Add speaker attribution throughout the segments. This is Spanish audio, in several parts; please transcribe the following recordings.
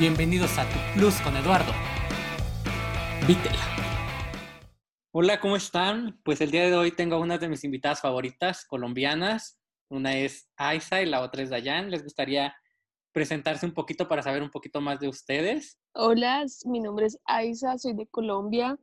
Speaker 1: Bienvenidos a Tu Plus con Eduardo. Vítela. Hola, ¿cómo están? Pues el día de hoy tengo a una de mis invitadas favoritas, colombianas. Una es Aiza y la otra es Dayan. ¿Les gustaría presentarse un poquito para saber un poquito más de ustedes?
Speaker 2: Hola, mi nombre es Aiza, soy de Colombia.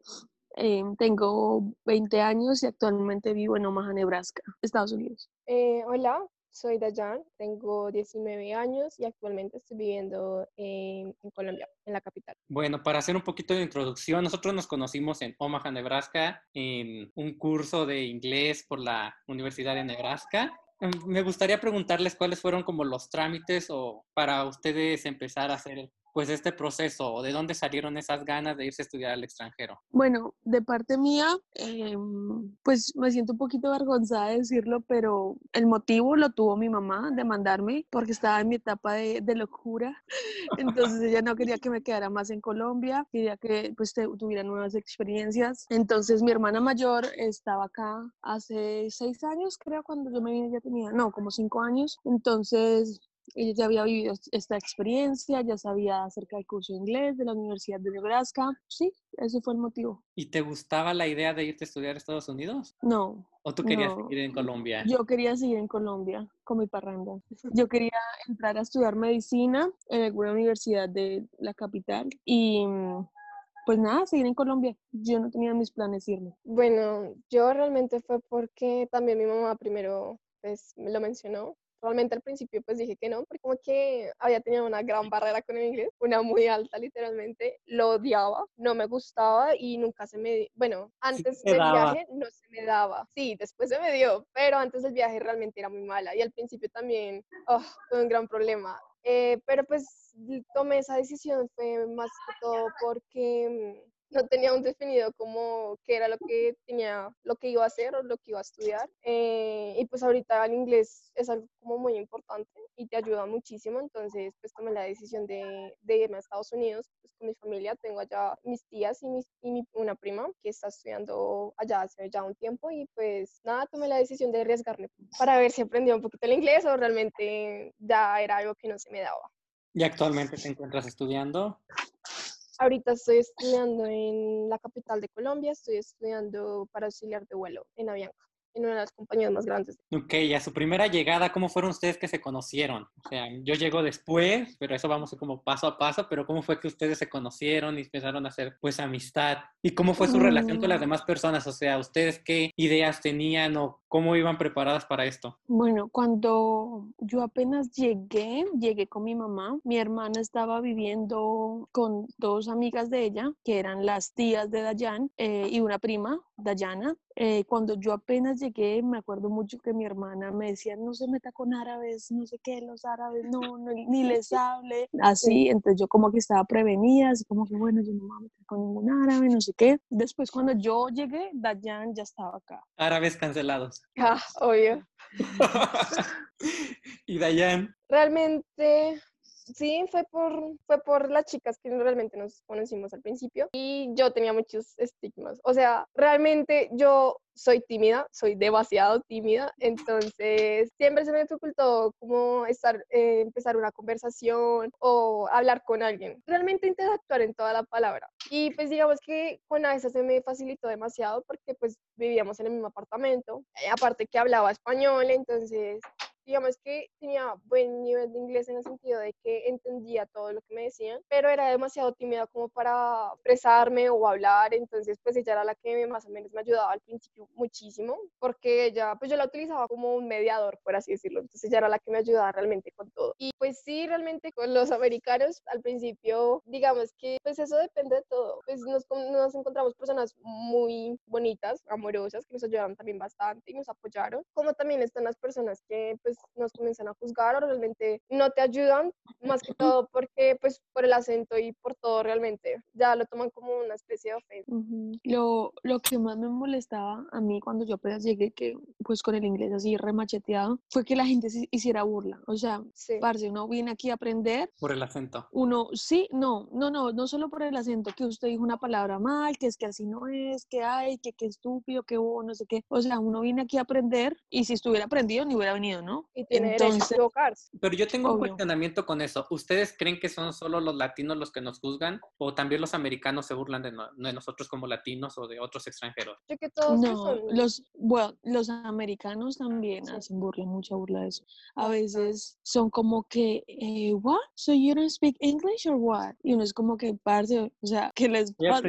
Speaker 2: Eh, tengo 20 años y actualmente vivo en Omaha, Nebraska, Estados Unidos.
Speaker 3: Eh, hola, soy Dayan, tengo 19 años y actualmente estoy viviendo en, Colombia, en la capital.
Speaker 1: Bueno, para hacer un poquito de introducción, nosotros nos conocimos en Omaha, Nebraska, en un curso de inglés por la Universidad de Nebraska. Em, me gustaría preguntarles cuáles fueron como los trámites o para ustedes empezar a hacer pues este proceso o de dónde salieron esas ganas de irse a estudiar al extranjero?
Speaker 2: Bueno, de parte mía, eh, pues me siento un poquito avergonzada de decirlo, pero el motivo lo tuvo mi mamá de mandarme porque estaba en mi etapa de, de locura. Entonces ella no quería que me quedara más en Colombia, quería que pues tuviera nuevas experiencias. Entonces mi hermana mayor estaba acá hace seis años, creo, cuando yo me vine ya tenía, no, como cinco años. Entonces ella ya había vivido esta experiencia, ya sabía acerca del curso de inglés de la Universidad de Nebraska. Sí, ese fue el motivo.
Speaker 1: ¿Y te gustaba la idea de irte a estudiar a Estados Unidos?
Speaker 2: No.
Speaker 1: ¿O tú querías seguir en Colombia?
Speaker 2: Yo quería seguir en Colombia con mi parranda. Yo quería entrar a estudiar medicina en alguna universidad de la capital y pues nada, seguir en Colombia. Yo no tenía mis planes irme.
Speaker 3: Bueno, yo realmente fue porque también mi mamá primero pues me lo mencionó Realmente al principio pues dije que no, porque como que había tenido una gran barrera con el inglés, una muy alta literalmente, lo odiaba, no me gustaba y nunca se me, bueno, antes del viaje no se me daba, sí, después se me dio, pero antes del viaje realmente era muy mala y al principio también oh, fue un gran problema. Eh, pero pues tomé esa decisión fue más que todo porque mm, no tenía un definido como qué era lo que tenía, lo que iba a hacer o lo que iba a estudiar. Eh, y pues ahorita el inglés es algo como muy importante y te ayuda muchísimo, entonces pues tomé la decisión de, de irme a Estados Unidos pues, con mi familia. Tengo allá mis tías y, mis, y una prima que está estudiando allá hace ya un tiempo y pues nada, tomé la decisión de arriesgarme para ver si aprendía un poquito el inglés o realmente ya era algo que no se me daba.
Speaker 1: ¿Y actualmente te encuentras estudiando?
Speaker 3: Ahorita estoy estudiando en la capital de Colombia, estoy estudiando para auxiliar de vuelo en Avianca en una de las compañías más grandes.
Speaker 1: Ok, y a su primera llegada, ¿cómo fueron ustedes que se conocieron? O sea, yo llego después, pero eso vamos como paso a paso, pero ¿cómo fue que ustedes se conocieron y empezaron a hacer pues amistad? ¿Y cómo fue su relación con las mm. demás personas? O sea, ¿ustedes qué ideas tenían o cómo iban preparadas para esto?
Speaker 2: Bueno, cuando yo apenas llegué, llegué con mi mamá, mi hermana estaba viviendo con dos amigas de ella, que eran las tías de Dayan eh, y una prima, Dayana. Eh, cuando yo apenas llegué, me acuerdo mucho que mi hermana me decía, no se meta con árabes, no sé qué, los árabes, no, ni les hable, así, entonces yo como que estaba prevenida, así como que bueno, yo no me voy a meter con ningún árabe, no sé qué. Después cuando yo llegué, Dayan ya estaba acá.
Speaker 1: Árabes cancelados.
Speaker 3: Ah, obvio.
Speaker 1: ¿Y Dayan?
Speaker 3: Realmente sí, fue por, fue por las chicas que realmente nos conocimos al principio y yo tenía muchos estigmas. O sea, realmente yo soy tímida, soy demasiado tímida, entonces siempre se me dificultó como estar, eh, empezar una conversación o hablar con alguien, realmente interactuar en toda la palabra. Y pues digamos que con esa se me facilitó demasiado porque pues vivíamos en el mismo apartamento, eh, aparte que hablaba español, entonces digamos que tenía buen nivel de inglés en el sentido de que entendía todo lo que me decían, pero era demasiado tímida como para expresarme o hablar, entonces pues ella era la que más o menos me ayudaba al principio muchísimo, porque ella, pues yo la utilizaba como un mediador, por así decirlo, entonces ella era la que me ayudaba realmente con todo. Y pues sí, realmente con los americanos al principio, digamos que pues eso depende de todo, pues nos, nos encontramos personas muy bonitas, amorosas, que nos ayudaron también bastante y nos apoyaron, como también están las personas que pues pues, nos comienzan a juzgar o realmente no te ayudan, más que todo porque pues por el acento y por todo realmente ya lo toman como una especie de ofensa.
Speaker 2: lo, lo que más me molestaba a mí cuando yo apenas llegué, que pues con el inglés así remacheteado, fue que la gente se hiciera burla. O sea, sí. parce, uno viene aquí a aprender.
Speaker 1: Por el acento.
Speaker 2: Uno, sí, no, no, no, no solo por el acento, que usted dijo una palabra mal, que es que así no es, que hay, que qué estúpido, que hubo, no sé qué. O sea, uno viene aquí a aprender y si estuviera aprendido ni hubiera venido, ¿no? ¿No?
Speaker 3: Y tiene derecho a
Speaker 2: Entonces-
Speaker 3: equivocarse.
Speaker 1: Pero yo tengo un
Speaker 2: Obvio.
Speaker 1: cuestionamiento con eso. ¿Ustedes creen que son solo los latinos los que nos juzgan? ¿O también los americanos se burlan de, no- de nosotros como latinos o de otros extranjeros?
Speaker 3: Yo que todos que
Speaker 2: No,
Speaker 3: son
Speaker 2: los, bueno, los americanos también
Speaker 3: Sí.
Speaker 2: hacen burla, mucha burla de eso. A veces son como que, eh, what? So you don't speak English or what? Y uno es como que, parce, o sea, ¿qué les pasa.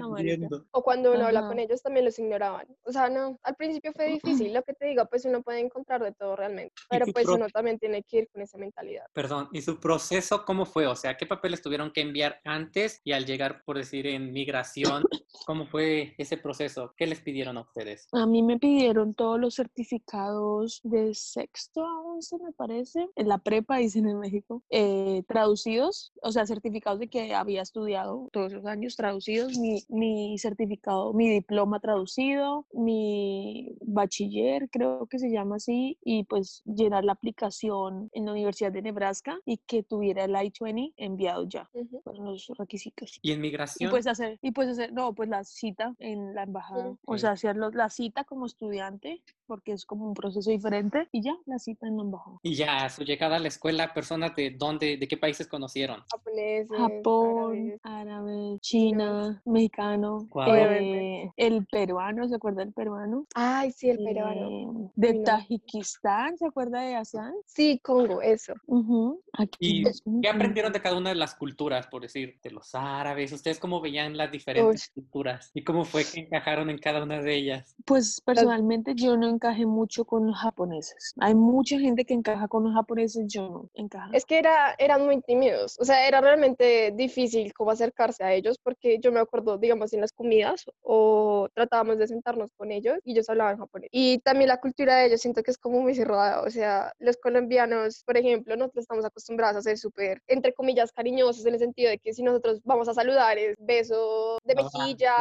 Speaker 3: O cuando uno habla
Speaker 2: Ajá.
Speaker 3: con ellos también los ignoraban. O sea, no, al principio fue difícil, lo que te digo, pues uno puede encontrar de todo realmente, pero
Speaker 1: tu
Speaker 3: pues uno también tiene que ir con esa mentalidad.
Speaker 1: Perdón, ¿y su proceso cómo fue? O sea, ¿qué papeles tuvieron que enviar antes y al llegar, por decir, en migración? ¿Cómo fue ese proceso? ¿Qué les pidieron a ustedes?
Speaker 2: A mí me pidieron todos los certificados de sexto a once, me parece, en la prepa, dicen en México, eh, traducidos, o sea, certificados de que había estudiado todos esos años traducidos, mi, mi certificado, mi diploma traducido, mi bachiller, creo que se llama así, y pues llenar la aplicación en la Universidad de Nebraska y que tuviera el I-20 enviado ya.
Speaker 3: Ujú.
Speaker 2: Fueron los requisitos.
Speaker 1: ¿Y en
Speaker 2: Y
Speaker 1: migración?
Speaker 2: pues hacer, y pues hacer, no, pues la cita en la embajada. O
Speaker 1: Ok.
Speaker 2: sea, hacer la cita como estudiante, porque es como un proceso diferente, y ya, la cita en la embajada.
Speaker 1: Y ya, su llegada a la escuela, personas de dónde, de qué países conocieron.
Speaker 3: Japoneses,
Speaker 2: Japón, árabe, China, mexicano, eh, el peruano, ¿se acuerda del peruano?
Speaker 3: Ay, sí, el peruano.
Speaker 2: Eh, de. Tajikistán, ¿se acuerda de ASEAN?
Speaker 3: Sí, Congo, eso.
Speaker 2: Ujú, aquí
Speaker 1: ¿Y
Speaker 2: más como
Speaker 1: qué aprendieron de cada una de las culturas, por decir, de los árabes? ¿Ustedes cómo veían las diferentes culturas? ¿Y cómo fue que encajaron en cada una de ellas?
Speaker 2: Pues personalmente yo no encajé mucho con los japoneses. Hay mucha gente que encaja con los japoneses, yo no encajo.
Speaker 3: Es que era, eran muy tímidos, o sea, era realmente difícil como acercarse a ellos porque yo me acuerdo, digamos, en las comidas o tratábamos de sentarnos con ellos y ellos hablaban japonés. Y también la cultura de ellos siento que es como muy cerrada, o sea, los colombianos, por ejemplo, nosotros estamos acostumbrados a ser súper, entre comillas, cariñosos en el sentido de que si nosotros vamos a saludar es beso de
Speaker 1: Ajá.
Speaker 3: mejilla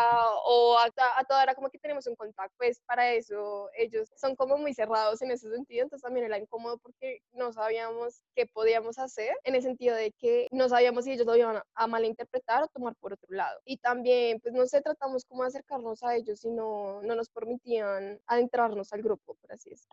Speaker 3: o a, a toda hora como que tenemos un contacto, pues para eso ellos son como muy cerrados en ese sentido, entonces también era incómodo porque no sabíamos qué podíamos hacer en el sentido de que no sabíamos si ellos lo iban a, a malinterpretar o tomar por otro lado. Y también, pues no sé, tratamos como de acercarnos a ellos y no, no nos permitían adentrarnos al grupo, por así decirlo.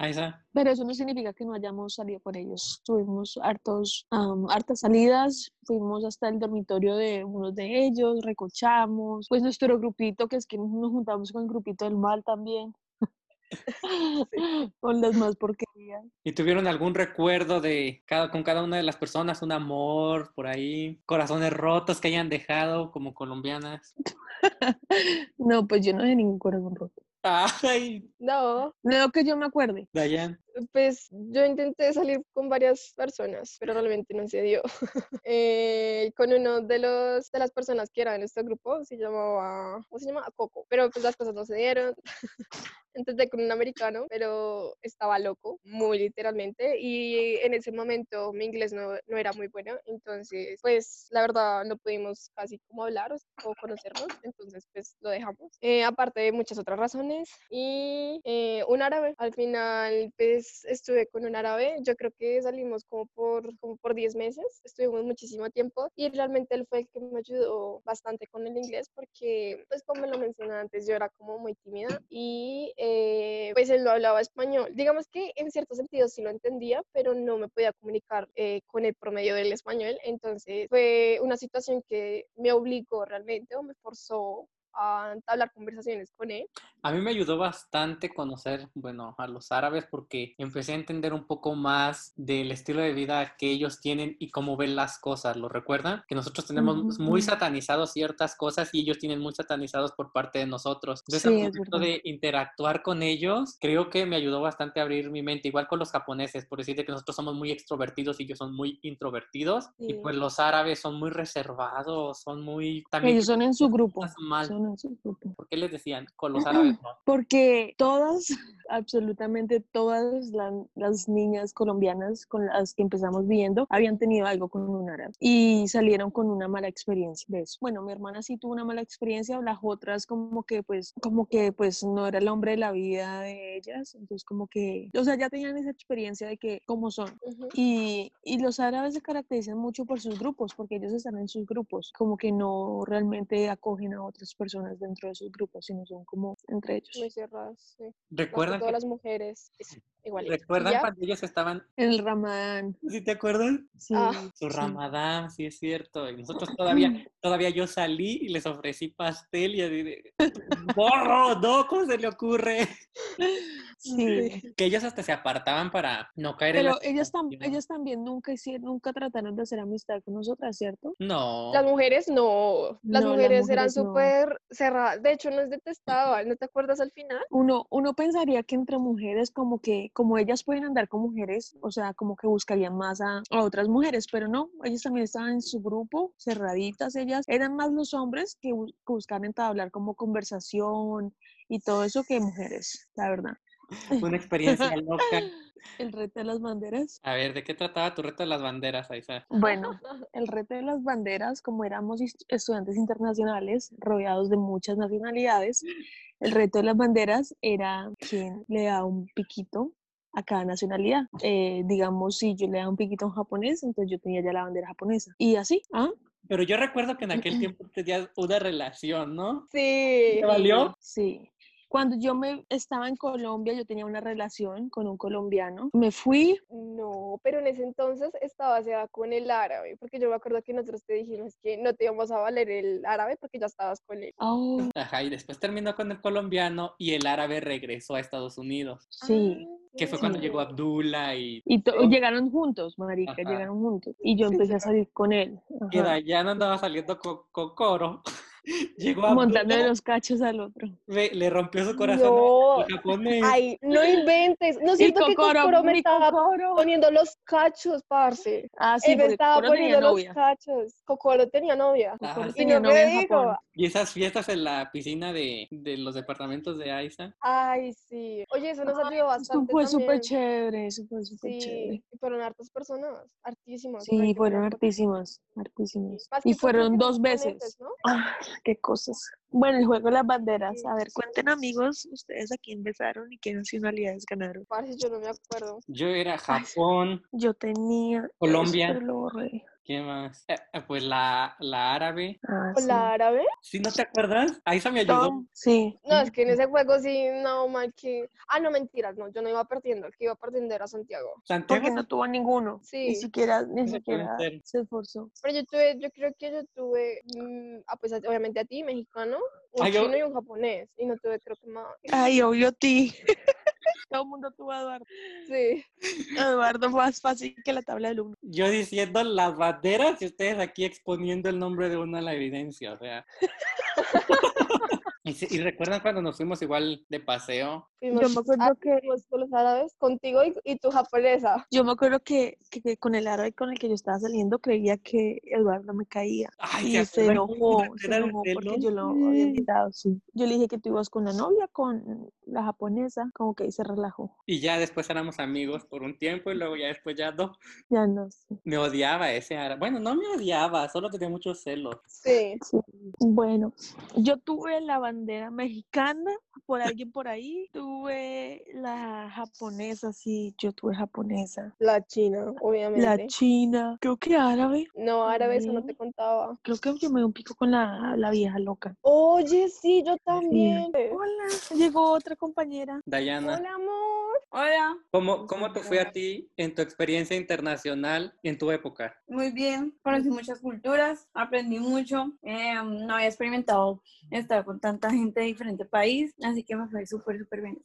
Speaker 2: Pero eso no significa que no hayamos salido con ellos. Tuvimos hartos, am, hartas salidas, fuimos hasta el dormitorio de unos de ellos, recochamos, pues nuestro grupito, que es que nos juntamos con el grupito del mal también. con las más porquerías.
Speaker 1: ¿y tuvieron algún recuerdo de cada, con cada una de las personas? ¿Un amor por ahí? ¿Corazones rotos que hayan dejado como colombianas?
Speaker 2: No, pues yo no de ningún corazón roto.
Speaker 1: Ay,
Speaker 3: No,
Speaker 2: No que yo me acuerde.
Speaker 1: Dayan.
Speaker 3: Pues yo intenté salir con varias personas, pero realmente no se dio. Eh, con uno de los de las personas que era en este grupo, se llamaba, ¿cómo se llama? Coco, pero pues las cosas no se dieron. Intenté con un americano, pero estaba loco, muy literalmente, y en ese momento mi inglés no, no era muy bueno, entonces pues la verdad no pudimos casi como hablar o, conocernos, entonces pues lo dejamos. Eh, aparte de muchas otras razones, y eh, un árabe, al final pues estuve con un árabe, yo creo que salimos como por, como por 10 meses, estuvimos muchísimo tiempo y realmente él fue el que me ayudó bastante con el inglés porque pues como lo mencioné antes, yo era como muy tímida y eh, pues él no hablaba español. Digamos que en cierto sentido sí lo entendía, pero no me podía comunicar eh, con el promedio del español, entonces fue una situación que me obligó realmente o me forzó a entablar conversaciones con él.
Speaker 1: A mí me ayudó bastante conocer, bueno, a los árabes porque empecé a entender un poco más del estilo de vida que ellos tienen y cómo ven las cosas. ¿Lo recuerdan? Que nosotros tenemos muy satanizados ciertas cosas y ellos tienen muy satanizados por parte de nosotros. Entonces,
Speaker 2: Sí,
Speaker 1: al
Speaker 2: verdad.
Speaker 1: de interactuar con ellos, creo que me ayudó bastante a abrir mi mente. Igual con los japoneses, por decirte que nosotros somos muy extrovertidos y ellos son muy introvertidos. Y
Speaker 3: Sí.
Speaker 1: pues los árabes son muy reservados, son muy... También
Speaker 2: Ellos son en su grupo.
Speaker 1: mal.
Speaker 2: Son en su grupo.
Speaker 1: ¿Por qué les decían? Con los árabes no.
Speaker 2: Porque todas, absolutamente todas la- las niñas colombianas con las que empezamos viendo habían tenido algo con un árabe y salieron con una mala experiencia de eso. Bueno, mi hermana sí tuvo una mala experiencia, las otras como que pues, como que pues no era el hombre de la vida de ellas, entonces como que, o sea, ya tenían esa experiencia de que cómo son.
Speaker 3: Ujú.
Speaker 2: Y, y los árabes se caracterizan mucho por sus grupos, porque ellos están en sus grupos, como que no realmente acogen a otras personas dentro de sus grupos, sino son como entre ellos.
Speaker 3: Muy cerradas, sí. Más que
Speaker 1: ¿Recuerdan
Speaker 3: todas las mujeres. Igualito.
Speaker 1: ¿Recuerdan cuando ellos estaban?
Speaker 2: El ramadán.
Speaker 1: ¿Sí te acuerdas?
Speaker 2: Sí.
Speaker 3: Ah.
Speaker 1: Su
Speaker 2: sí.
Speaker 1: ramadán, sí es cierto. Y nosotros todavía, todavía yo salí y les ofrecí pastel y así de, no, no, ¿cómo se le ocurre?
Speaker 2: Sí.
Speaker 1: Que ellos hasta se apartaban para no caer en
Speaker 2: Pero
Speaker 1: la
Speaker 2: ellas, tam- ellas también nunca hicieron, nunca trataron de hacer amistad con nosotras, ¿cierto?
Speaker 1: No.
Speaker 3: Las mujeres no, las
Speaker 2: No, las
Speaker 3: mujeres eran
Speaker 2: no.
Speaker 3: súper cerradas, de hecho nos detestaban, ¿no te acuerdas al final?
Speaker 2: Uno, uno pensaría que entre mujeres, como que, como ellas pueden andar con mujeres, o sea, como que buscarían más a, a otras mujeres, pero no, ellas también estaban en su grupo, cerraditas ellas, eran más los hombres que, bus- que buscaban entablar como conversación y todo eso que mujeres, la verdad.
Speaker 1: Una experiencia loca.
Speaker 2: El reto de las banderas.
Speaker 1: A ver, ¿de qué trataba tu reto de las banderas, Aiza?
Speaker 2: Bueno, el reto de las banderas, como éramos estudiantes internacionales rodeados de muchas nacionalidades, el reto de las banderas era quien le da un piquito a cada nacionalidad. Eh, digamos, si yo le daba un piquito a un japonés, entonces yo tenía ya la bandera japonesa. Y así, ¿ah?
Speaker 1: Pero yo recuerdo que en aquel tiempo tenías una relación, ¿no?
Speaker 3: Sí.
Speaker 1: ¿Te valió?
Speaker 2: Sí. Cuando yo me estaba en Colombia, yo tenía una relación con un colombiano. Me fui,
Speaker 3: No, pero en ese entonces estabas ya con el árabe, porque yo me acuerdo que nosotros te dijimos que no te íbamos a valer el árabe porque ya estabas con él.
Speaker 2: oh,
Speaker 1: Ajá, y después terminó con el colombiano y el árabe regresó a Estados Unidos.
Speaker 2: sí.
Speaker 1: Que fue cuando
Speaker 2: Sí.
Speaker 1: llegó Abdullah y
Speaker 2: Y to-
Speaker 1: Sí.
Speaker 2: llegaron juntos, marica,
Speaker 1: Ajá.
Speaker 2: llegaron juntos. Y yo empecé a salir con él.
Speaker 1: que
Speaker 2: ajá,
Speaker 1: Dayan andaba saliendo con, con Coro. Llegó
Speaker 2: Montando
Speaker 1: Abdullah,
Speaker 2: los cachos al otro.
Speaker 1: le rompió su corazón
Speaker 3: No.
Speaker 1: al japonés.
Speaker 3: Ay, no inventes. No siento que
Speaker 2: Kokoro,
Speaker 3: me estaba
Speaker 2: Kokoro.
Speaker 3: poniendo los cachos, parce.
Speaker 2: Ah, sí,
Speaker 3: Él me estaba poniendo los
Speaker 2: novia.
Speaker 3: cachos. Kokoro tenía novia.
Speaker 1: Ajá. Y
Speaker 2: tenía
Speaker 3: no
Speaker 2: novia
Speaker 3: dijo.
Speaker 2: Japón.
Speaker 1: Y esas fiestas en la piscina de, de los departamentos de Aiza.
Speaker 3: Ay, sí. Oye, eso nos ayudó
Speaker 2: Eso
Speaker 3: bastante
Speaker 2: fue súper chévere, eso fue súper
Speaker 3: Sí,
Speaker 2: chévere.
Speaker 3: y fueron hartas personas, hartísimas.
Speaker 2: Sí, fueron hartísimas, hartísimas. Y fueron dos veces.
Speaker 3: ¿no?
Speaker 2: Ah, qué cosas. Bueno, el juego de las banderas. A ver, cuenten amigos, ustedes a quién besaron y qué nacionalidades ganaron.
Speaker 3: Parce, yo no me acuerdo.
Speaker 1: Yo era Japón,
Speaker 2: Yo tenía eso,
Speaker 1: Colombia.
Speaker 2: pero lo borré.
Speaker 1: ¿Qué más? Eh, eh, pues la, la árabe.
Speaker 2: Ah,
Speaker 3: ¿Con
Speaker 2: sí.
Speaker 3: la árabe?
Speaker 1: ¿Sí no te acuerdas? Aiza me ayudó.
Speaker 2: Tom, sí.
Speaker 3: No, es que en ese juego sí, no, mal que... Ah, no, mentiras, no, yo no iba perdiendo, el que iba perdiendo era Santiago.
Speaker 1: Santiago.
Speaker 2: Porque no tuvo ninguno. Ni
Speaker 3: Sí.
Speaker 2: siquiera, ni
Speaker 1: Ese puede
Speaker 2: siquiera se esforzó.
Speaker 3: Pero yo tuve, yo creo que yo tuve, mm, ah, pues obviamente a ti, mexicano, un
Speaker 1: Ah, yo-
Speaker 3: chino y un japonés, y no tuve creo que más.
Speaker 2: Ay, obvio a ti. Todo el mundo tuvo a Eduardo.
Speaker 3: Sí.
Speaker 2: Eduardo más fácil que la tabla del uno.
Speaker 1: Yo diciendo las banderas y ustedes aquí exponiendo el nombre de uno a la evidencia, o sea. y, si- y recuerdan cuando nos fuimos igual de paseo.
Speaker 2: Yo me acuerdo que
Speaker 3: fuimos con los árabes, contigo y, y tu japonesa.
Speaker 2: yo me acuerdo que, que- que con el árabe con el que yo estaba saliendo creía que Eduardo me caía.
Speaker 1: Ay,
Speaker 2: Y
Speaker 1: ¿se
Speaker 2: enojó, se enojó porque yo lo había
Speaker 3: Sí.
Speaker 2: invitado, sí. Yo le dije que tú ibas con la novia, con la japonesa, como que ahí se relajó.
Speaker 1: Y ya después éramos amigos por un tiempo y luego ya después ya no.
Speaker 2: Ya no sé.
Speaker 1: Me odiaba ese árabe. Bueno, no me odiaba, solo tenía muchos celos.
Speaker 3: Sí.
Speaker 2: Sí. Bueno, yo tuve la bandera mexicana por alguien por ahí, tuve la japonesa, sí, yo tuve japonesa.
Speaker 3: La china,
Speaker 2: La
Speaker 3: obviamente.
Speaker 2: china, creo que árabe.
Speaker 3: No, árabe, eso no te contaba.
Speaker 2: Creo que yo me di un pico con la, la vieja loca.
Speaker 3: Oye, sí, yo también.
Speaker 2: Hola, llegó otra compañera.
Speaker 1: Dayana,
Speaker 3: Hola, amor.
Speaker 4: Hola,
Speaker 1: ¿cómo, ¿cómo te fue a ti en tu experiencia internacional en tu época?
Speaker 4: muy bien. Conocí muchas culturas, aprendí mucho. eh, no había experimentado estar con tanta gente de diferente país, así que me fue súper, súper bien.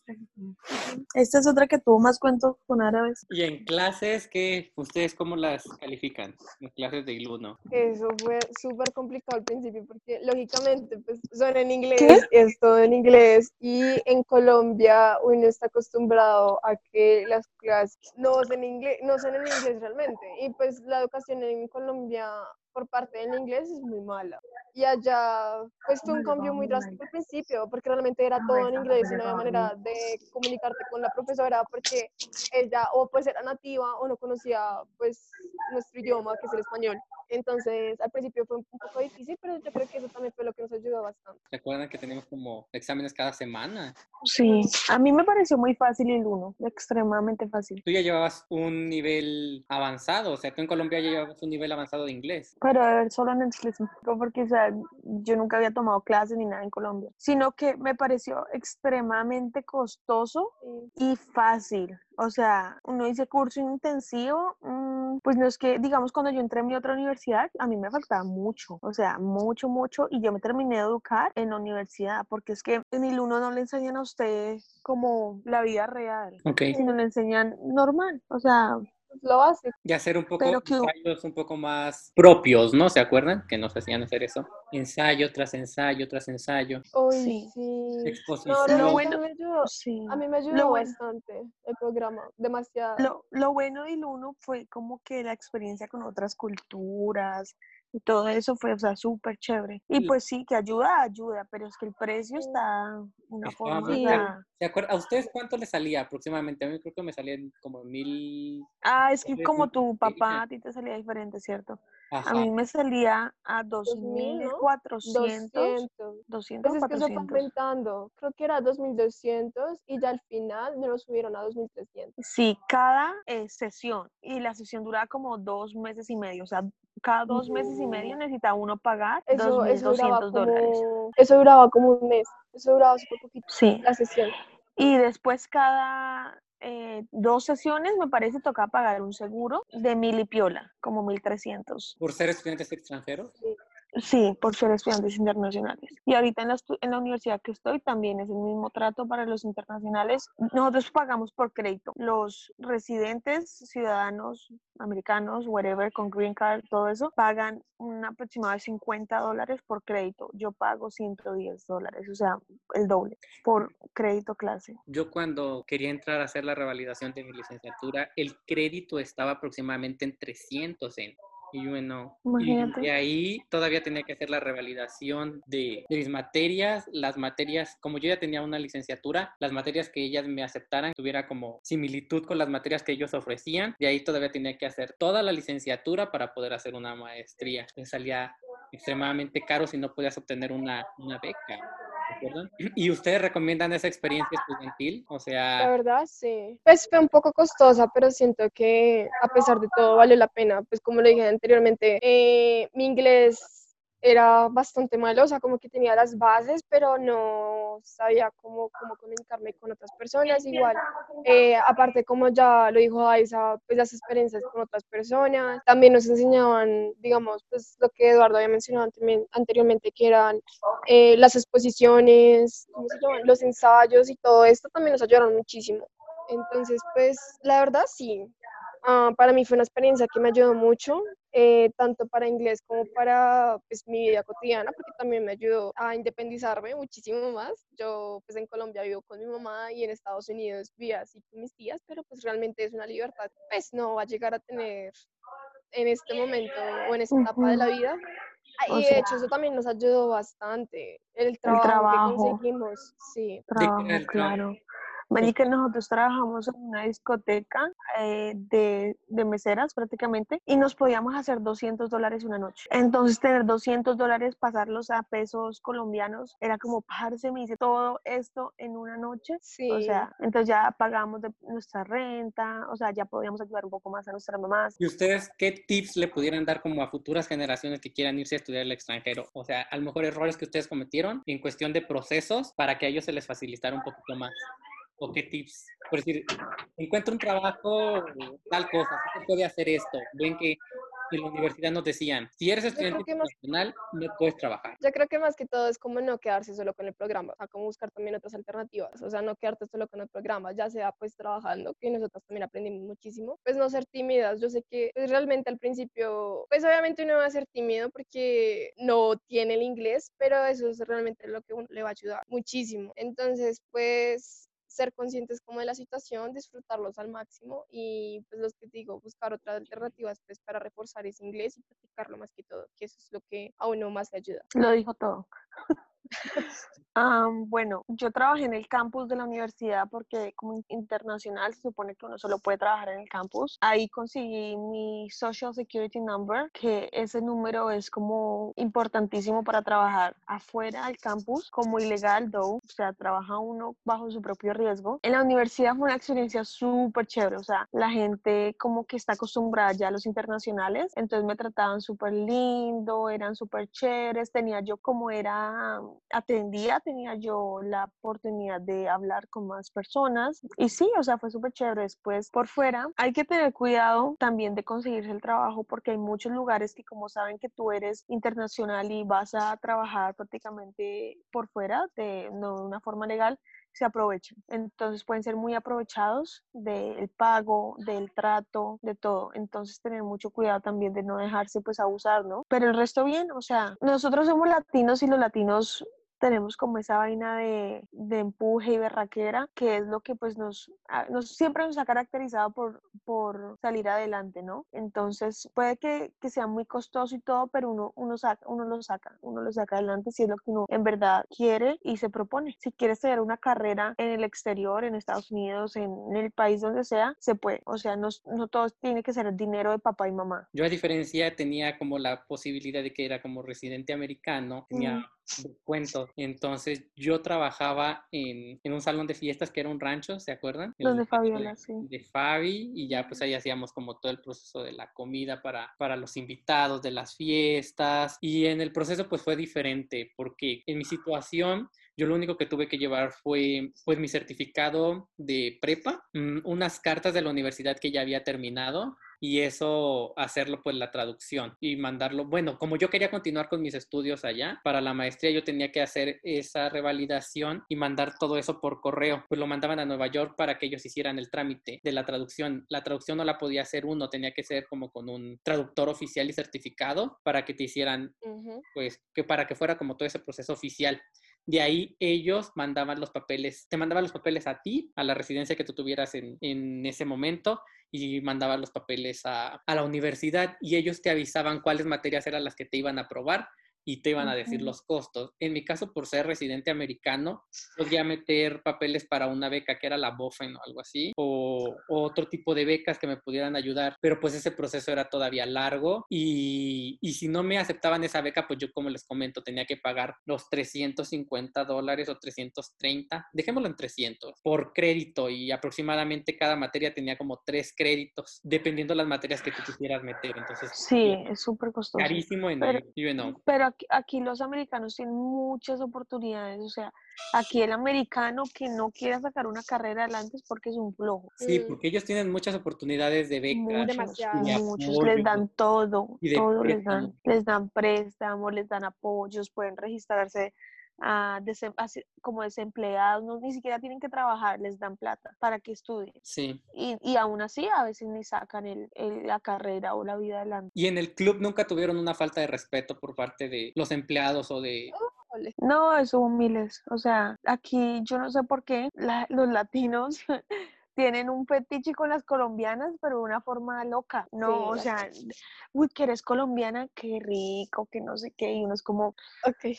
Speaker 2: Esta es otra que tuvo más cuentos con árabes.
Speaker 1: Y en clases, ¿qué? ¿Ustedes cómo las califican? En clases de ILUNO.
Speaker 3: Eso fue súper complicado al principio porque lógicamente pues son en inglés, es todo en inglés y en Colombia uno está acostumbrado a que las clases no son en inglés, no son en inglés realmente y pues la educación en Colombia por parte del inglés es muy mala. Y allá pues fue un cambio muy drástico al principio porque realmente era todo en inglés y no había manera de comunicarte con la profesora porque ella o pues era nativa o no conocía pues nuestro idioma que es el español. Entonces al principio fue un poco difícil, pero yo creo que eso también fue lo que nos ayudó bastante.
Speaker 1: ¿Recuerdan que teníamos como exámenes cada semana?
Speaker 2: Sí, a mí me pareció muy fácil el uno, extremadamente fácil.
Speaker 1: Tú ya llevabas un nivel avanzado, o sea, tú en Colombia ya llevabas un nivel avanzado de inglés.
Speaker 2: Pero a ver, solo en el ciclismo, porque o sea, yo nunca había tomado clases ni nada en Colombia, sino que me pareció extremadamente costoso y fácil. O sea, uno dice curso intensivo, mm, pues no es que, digamos, cuando yo entré en mi otra universidad, a mí me faltaba mucho, o sea, mucho, mucho, y yo me terminé de educar en la universidad, porque es que en el uno no le enseñan a usted como la vida real,
Speaker 1: Ok.
Speaker 2: sino le enseñan normal, o sea,
Speaker 3: lo básico.
Speaker 1: Y hacer un poco
Speaker 2: Pero que-
Speaker 1: ensayos un poco más propios, ¿no? ¿Se acuerdan? Que nos hacían hacer eso. Ensayo tras ensayo tras ensayo.
Speaker 3: Uy,
Speaker 2: Sí.
Speaker 3: sí.
Speaker 1: Exposición.
Speaker 3: No,
Speaker 1: Lo
Speaker 2: bueno-
Speaker 3: me ayudó.
Speaker 2: sí.
Speaker 3: A mí me ayudó
Speaker 2: Lo bueno-
Speaker 3: bastante el programa, demasiado.
Speaker 2: Lo, lo bueno del uno fue como que la experiencia con otras culturas y todo eso fue, o sea, súper chévere. Y pues sí, que ayuda, ayuda, pero es que el precio está una
Speaker 1: Estaba
Speaker 2: forma,
Speaker 1: ¿Se acuerdan? ¿A ustedes cuánto les salía aproximadamente? A mí creo que me salían como mil...
Speaker 2: Ah, es que como tu papá a ti te salía diferente, ¿cierto?
Speaker 1: Ajá.
Speaker 2: A mí me salía a
Speaker 3: 2000, ¿no?
Speaker 2: 2.400,
Speaker 3: 200.
Speaker 2: 200
Speaker 3: Pues es que eso fue
Speaker 2: 400.
Speaker 3: aumentando. Creo que era 2200 y ya al final me lo subieron a 2300.
Speaker 2: Sí, cada eh, sesión. Y la sesión duraba como dos meses y medio. O sea, cada dos meses y medio
Speaker 3: No.
Speaker 2: necesitaba uno pagar
Speaker 3: Eso, eso duraba
Speaker 2: 2.200 dólares.
Speaker 3: eso duraba como un mes. Eso duraba súper poquito
Speaker 2: Sí.
Speaker 3: la sesión.
Speaker 2: Y después cada eh, dos sesiones, me parece, tocaba pagar un seguro de mil y piola, como 1.300.
Speaker 1: ¿Por ser estudiantes extranjeros?
Speaker 2: Sí, por ser estudiantes internacionales. Y ahorita en la, estu- en la universidad que estoy también es el mismo trato para los internacionales. Nosotros pagamos por crédito. Los residentes, ciudadanos americanos, whatever, con green card, todo eso, pagan un aproximado de 50 dólares por crédito. Yo pago 110 dólares, o sea, el doble por crédito clase.
Speaker 1: Yo cuando quería entrar a hacer la revalidación de mi licenciatura, el crédito estaba aproximadamente en 300 en. Y yo no. Y
Speaker 2: Imagínate.
Speaker 1: de ahí todavía tenía que hacer la revalidación de, de mis materias, las materias, como yo ya tenía una licenciatura, las materias que ellas me aceptaran, tuviera como similitud con las materias que ellos ofrecían, de ahí todavía tenía que hacer toda la licenciatura para poder hacer una maestría. Entonces salía extremadamente caro si no podías obtener una, una beca. ¿Y ustedes recomiendan esa experiencia estudiantil? O
Speaker 3: La
Speaker 1: sea,
Speaker 3: verdad, sí. Pues fue un poco costosa, pero siento que a pesar de todo vale la pena. Pues como le dije anteriormente, eh, mi inglés era bastante malo, o sea, como que tenía las bases, pero no sabía cómo, cómo comunicarme con otras personas. Igual, eh, aparte, como ya lo dijo Aisa, pues las experiencias con otras personas. También nos enseñaban, digamos, pues lo que Eduardo había mencionado anteriormente- que eran eh, las exposiciones, ¿cómo se llaman? los ensayos y todo esto también nos ayudaron muchísimo. Entonces, pues, la verdad sí, ah, para mí fue una experiencia que me ayudó mucho, eh, tanto para inglés como para pues, mi vida cotidiana, porque también me ayudó a independizarme muchísimo más. Yo, pues, en Colombia vivo con mi mamá y en Estados Unidos vivía así con mis tías, pero pues realmente es una libertad, pues, no va a llegar a tener en este momento o en esta etapa de la vida. Ah,
Speaker 2: O
Speaker 3: Y de
Speaker 2: sea,
Speaker 3: hecho eso también nos ayudó bastante, el trabajo,
Speaker 2: trabajo.
Speaker 3: que conseguimos, sí.
Speaker 1: ¿de el trabajo?
Speaker 2: claro. Marica, nosotros trabajamos en una discoteca eh, de, de meseras prácticamente y nos podíamos hacer 200 dólares una noche. Entonces tener 200 dólares, pasarlos a pesos colombianos, era como, parce, me hice todo esto en una noche. O
Speaker 3: Sí,
Speaker 2: sea, entonces ya pagamos de nuestra renta, o sea, ya podíamos ayudar un poco más a nuestras mamás.
Speaker 1: ¿Y ustedes qué tips le pudieran dar como a futuras generaciones que quieran irse a estudiar al extranjero? O sea, a lo mejor errores que ustedes cometieron en cuestión de procesos para que a ellos se les facilitara un poquito más. ¿O qué tips? Por decir, encuentro un trabajo, tal cosa, ¿sí se puede hacer esto? Ven que en la universidad nos decían, si eres estudiante internacional, no puedes trabajar.
Speaker 3: yo creo que más que todo es como no quedarse solo con el programa, o sea, como buscar también otras alternativas, o sea, no quedarte solo con el programa, ya sea pues trabajando, que nosotros también aprendimos muchísimo, pues no ser tímidas, yo sé que pues, realmente al principio, pues obviamente uno va a ser tímido porque no tiene el inglés, pero eso es realmente lo que uno le va a ayudar muchísimo, entonces pues ser conscientes como de la situación, disfrutarlos al máximo y pues los que te digo, buscar otras alternativas pues para reforzar ese inglés y practicarlo más que todo, que eso es lo que a uno más le ayuda.
Speaker 2: Lo dijo todo. Ah, bueno, yo trabajé en el campus de la universidad porque como in- internacional se supone que uno solo puede trabajar en el campus. Ahí conseguí mi Social Security Number, que ese número es como importantísimo para trabajar afuera del campus como ilegal, though, o sea, trabaja uno bajo su propio riesgo. En la universidad fue una experiencia súper chévere, o sea, la gente como que está acostumbrada ya a los internacionales, entonces me trataban súper lindo, eran súper chéveres, tenía yo como era atendía, tenía yo la oportunidad de hablar con más personas y sí, o sea, fue súper chévere. Después, por fuera, hay que tener cuidado también de conseguirse el trabajo porque hay muchos lugares que como saben que tú eres internacional y vas a trabajar prácticamente por fuera, de, no de una forma legal, se aprovechan. Entonces pueden ser muy aprovechados del pago, del trato, de todo. Entonces tener mucho cuidado también de no dejarse pues abusar, ¿no? Pero el resto bien, o sea, nosotros somos latinos y los latinos tenemos como esa vaina de, de, empuje y berraquera, que es lo que pues nos, nos siempre nos ha caracterizado por, por salir adelante, ¿no? Entonces puede que, que, sea muy costoso y todo, pero uno, uno, saca, uno lo saca, uno lo saca adelante si es lo que uno en verdad quiere y se propone. Si quieres tener una carrera en el exterior, en Estados Unidos, en, en el país donde sea, se puede. O sea, no, no todo tiene que ser el dinero de papá y mamá.
Speaker 1: Yo a diferencia tenía como la posibilidad de que era como residente americano, tenía... Mm cuento. Entonces yo trabajaba en, en, un salón de fiestas que era un rancho, ¿se acuerdan?
Speaker 2: Donde Fabiola, sí.
Speaker 1: De Fabi y ya pues ahí hacíamos como todo el proceso de la comida para, para los invitados de las fiestas y en el proceso pues fue diferente porque en mi situación yo lo único que tuve que llevar fue pues mi certificado de prepa, mm, unas cartas de la universidad que ya había terminado y eso hacerlo pues la traducción y mandarlo. Bueno, como yo quería continuar con mis estudios allá, para la maestría yo tenía que hacer esa revalidación y mandar todo eso por correo. Pues lo mandaban a Nueva York para que ellos hicieran el trámite de la traducción. La traducción no la podía hacer uno, tenía que ser como con un traductor oficial y certificado para que te hicieran, pues, que para que fuera como todo ese proceso oficial. De ahí ellos mandaban los papeles, te mandaban los papeles a ti, a la residencia que tú tuvieras en, en ese momento, y mandaban los papeles a, a, la universidad y ellos te avisaban cuáles materias eran las que te iban a aprobar y te iban a decir los costos. En mi caso, por ser residente americano, podía meter papeles para una beca que era la BOFEN o algo así, o, otro tipo de becas que me pudieran ayudar, pero pues ese proceso era todavía largo y, y, si no me aceptaban esa beca, pues yo como les comento, tenía que pagar los 350 dólares o 330, dejémoslo en 300, por crédito y aproximadamente cada materia tenía como tres créditos, dependiendo de las materias que tú quisieras meter. Entonces,
Speaker 2: sí, es súper costoso.
Speaker 1: Carísimo en
Speaker 2: pero,
Speaker 1: el, no.
Speaker 2: pero aquí, los americanos tienen muchas oportunidades, o sea, aquí el americano que no quiera sacar una carrera adelante es porque es un flojo.
Speaker 1: Sí, porque ellos tienen muchas oportunidades de becas.
Speaker 3: Demasiado.
Speaker 2: Muchos, les dan todo, todo les dan, les dan préstamos, les dan apoyos, pueden registrarse a como desempleados, no, ni siquiera tienen que trabajar, les dan plata para que estudien.
Speaker 1: Sí.
Speaker 2: Y, y aún así a veces ni sacan el, la carrera o la vida adelante.
Speaker 1: ¿Y en el club nunca tuvieron una falta de respeto por parte de los empleados o de...
Speaker 2: No, eso hubo miles. O sea, aquí yo no sé por qué los latinos tienen un fetiche con las colombianas, pero de una forma loca. No, o sea, uy, que eres colombiana, qué rico, que no sé qué. Y uno es como, ok,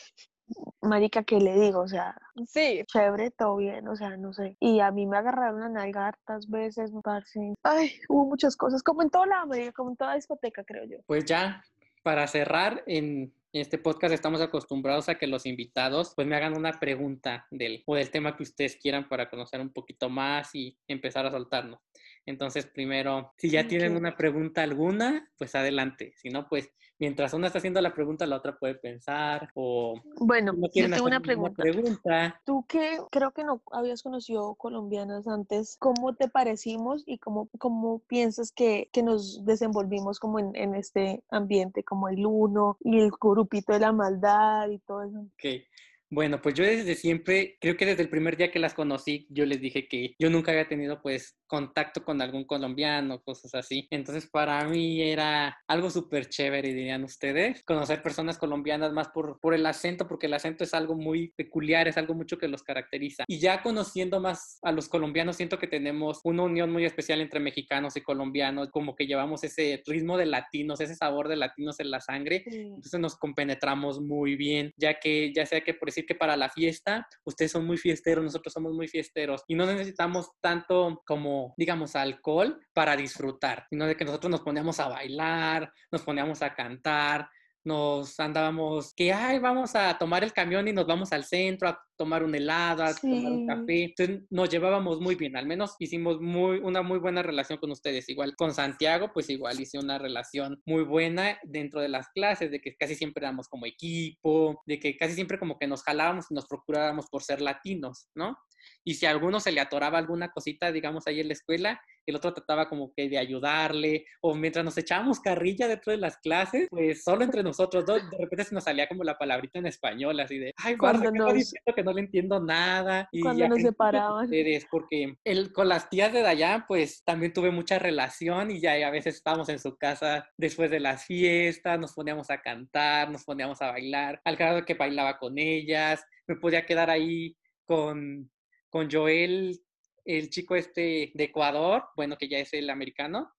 Speaker 2: marica, ¿qué le digo? O sea,
Speaker 3: sí.
Speaker 2: chévere, todo bien, o sea, no sé. Y a mí me agarraron a nalga hartas veces, me parece. Ay, hubo muchas cosas, como en toda la América, como en toda discoteca, creo yo.
Speaker 1: Pues ya, para cerrar, en este podcast estamos acostumbrados a que los invitados pues me hagan una pregunta del o del tema que ustedes quieran para conocer un poquito más y empezar a soltarnos. Entonces, primero, si ya tienen una pregunta alguna, pues adelante. Si no, pues mientras una está haciendo la pregunta, la otra puede pensar o...
Speaker 2: Bueno, yo tengo una pregunta. pregunta. Tú que creo que no habías conocido colombianas antes, ¿cómo te parecimos y cómo, cómo piensas que, que nos desenvolvimos como en, en, este ambiente, como el uno y el grupito de la maldad y todo eso?
Speaker 1: Ok. Bueno, pues yo desde siempre, creo que desde el primer día que las conocí, yo les dije que yo nunca había tenido pues contacto con algún colombiano, cosas así. Entonces para mí era algo súper chévere, dirían ustedes, conocer personas colombianas más por, por el acento, porque el acento es algo muy peculiar, es algo mucho que los caracteriza. Y ya conociendo más a los colombianos, siento que tenemos una unión muy especial entre mexicanos y colombianos, como que llevamos ese ritmo de latinos, ese sabor de latinos en la sangre. Entonces nos compenetramos muy bien, ya que ya sea que por que para la fiesta ustedes son muy fiesteros, nosotros somos muy fiesteros y no necesitamos tanto como, digamos, alcohol para disfrutar, sino de que nosotros nos poníamos a bailar, nos poníamos a cantar, nos andábamos que, ay, vamos a tomar el camión y nos vamos al centro a tomar un helado, a tomar un café. Entonces nos llevábamos muy bien, al menos hicimos muy, una muy buena relación con ustedes. Igual con Santiago, pues igual hice una relación muy buena dentro de las clases, de que casi siempre éramos como equipo, de que casi siempre como que nos jalábamos y nos procurábamos por ser latinos, ¿no? Y si a alguno se le atoraba alguna cosita, digamos, ahí en la escuela, el otro trataba como que de ayudarle, o mientras nos echábamos carrilla dentro de las clases, pues solo entre nosotros dos, de repente se nos salía como la palabrita en español, así de, ay,
Speaker 2: Cuando
Speaker 1: ¿qué está
Speaker 2: nos-
Speaker 1: diciendo que no le entiendo nada? Y
Speaker 2: Cuando nos separaban.
Speaker 1: porque el, con las tías de Dayan, pues también tuve mucha relación y ya a veces estábamos en su casa después de las fiestas, nos poníamos a cantar, nos poníamos a bailar, al grado que bailaba con ellas, me podía quedar ahí con, con Joel, el chico este de Ecuador, bueno, que ya es el americano,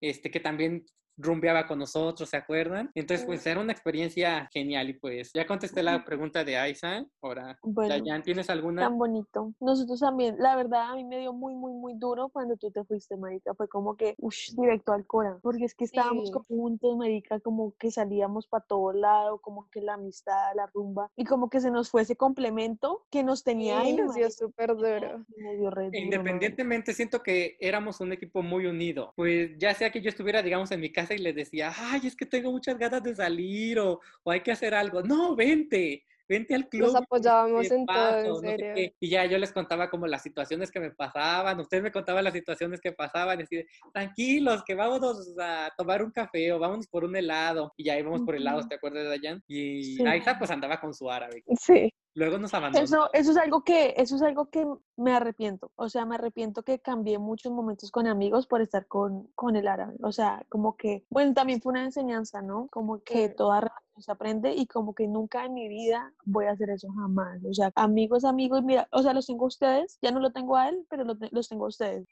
Speaker 1: este que también rumbeaba con nosotros, ¿se acuerdan? Entonces, pues era una experiencia genial y pues ya contesté la pregunta de Aiza, ahora,
Speaker 2: Bueno,
Speaker 1: Dayan, ¿tienes alguna?
Speaker 2: tan bonito. Nosotros también, la verdad, a mí me dio muy, muy, muy duro cuando tú te fuiste, marica. Fue como que, uff, directo al Cora. Porque es que estábamos
Speaker 3: Sí.
Speaker 2: juntos, marica, como que salíamos para todo lado, como que la amistad, la rumba. Y como que se nos fue ese complemento que nos tenía
Speaker 3: Sí,
Speaker 2: ahí,
Speaker 3: nos dio súper duro.
Speaker 2: dio duro.
Speaker 1: Independientemente, siento que éramos un equipo muy unido. Pues ya sea que yo estuviera, digamos, en mi casa y les decía, ay, es que tengo muchas ganas de salir o, o hay que hacer algo. No, vente, vente al club.
Speaker 3: Nos apoyábamos en todo,
Speaker 1: paso,
Speaker 3: en
Speaker 1: no sé
Speaker 3: serio.
Speaker 1: Y ya yo les contaba como las situaciones que me pasaban, ustedes me contaban las situaciones que pasaban, y así de, tranquilos, que vámonos a tomar un café o vámonos por un helado. Y ya íbamos por helados. ¿te acuerdas de Dayan? Y
Speaker 2: Sí.
Speaker 1: Aiza pues andaba con su árabe.
Speaker 3: Sí.
Speaker 1: Luego nos abandonó.
Speaker 2: Eso, eso es algo que, eso es algo que me arrepiento. O sea, me arrepiento que cambié muchos momentos con amigos por estar con, con el árabe. O sea, como que, bueno, también fue una enseñanza, ¿no? Como que toda se aprende y como que nunca en mi vida voy a hacer eso jamás. O sea, amigos, amigos, mira, o sea, los tengo a ustedes, ya no lo tengo a él, pero lo te- los tengo a ustedes.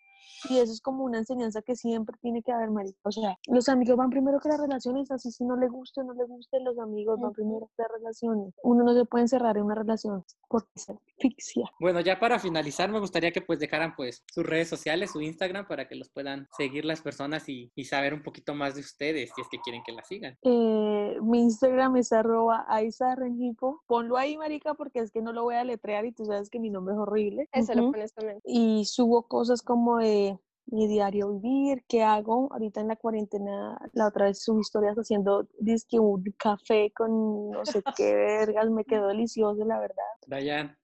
Speaker 2: Y eso es como una enseñanza que siempre tiene que haber, marica. O sea, los amigos van primero que las relaciones, así si no le gusta o no le guste, los amigos van primero que las relaciones. Uno no se puede encerrar en una relación porque asfixia.
Speaker 1: Bueno, ya para finalizar, me gustaría que pues dejaran pues sus redes sociales, su Instagram, para que los puedan seguir las personas y, y saber un poquito más de ustedes, si es que quieren que la sigan.
Speaker 2: Eh, mi Instagram es arroba Aiza Rengifo. Ponlo ahí, marica, porque es que no lo voy a letrear y tú sabes que mi nombre es horrible.
Speaker 3: Eso lo
Speaker 2: Ujú.
Speaker 3: pones también.
Speaker 2: Y subo cosas como de mi diario vivir, qué hago. Ahorita en la cuarentena, la otra vez subí historias haciendo disque un café con no sé qué vergas. Me quedó delicioso, la verdad.
Speaker 1: Dayan,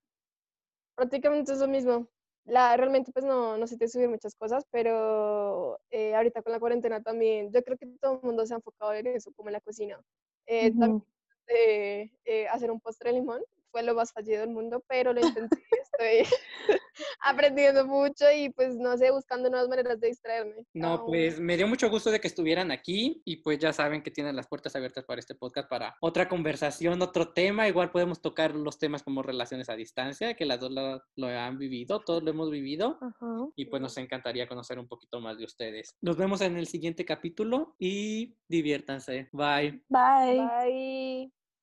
Speaker 3: Prácticamente es lo mismo. La, realmente pues no, no sé te subir muchas cosas, pero eh, ahorita con la cuarentena también, yo creo que todo el mundo se ha enfocado en eso, como en la cocina. Eh, también
Speaker 2: Ujú.
Speaker 3: eh, eh, hacer un postre de limón fue lo más fallido del mundo, pero lo intenté, estoy aprendiendo mucho y pues no sé, buscando nuevas maneras de distraerme.
Speaker 1: no,
Speaker 3: Aún-
Speaker 1: pues me dio mucho gusto de que estuvieran aquí y pues ya saben que tienen las puertas abiertas para este podcast, para otra conversación, otro tema. Igual podemos tocar los temas como relaciones a distancia, que las dos lo, lo han vivido, todos lo hemos vivido.
Speaker 2: Ajá.
Speaker 1: Y pues nos encantaría conocer un poquito más de ustedes. Nos vemos en el siguiente capítulo y diviértanse. Bye.
Speaker 2: Bye.
Speaker 3: Bye.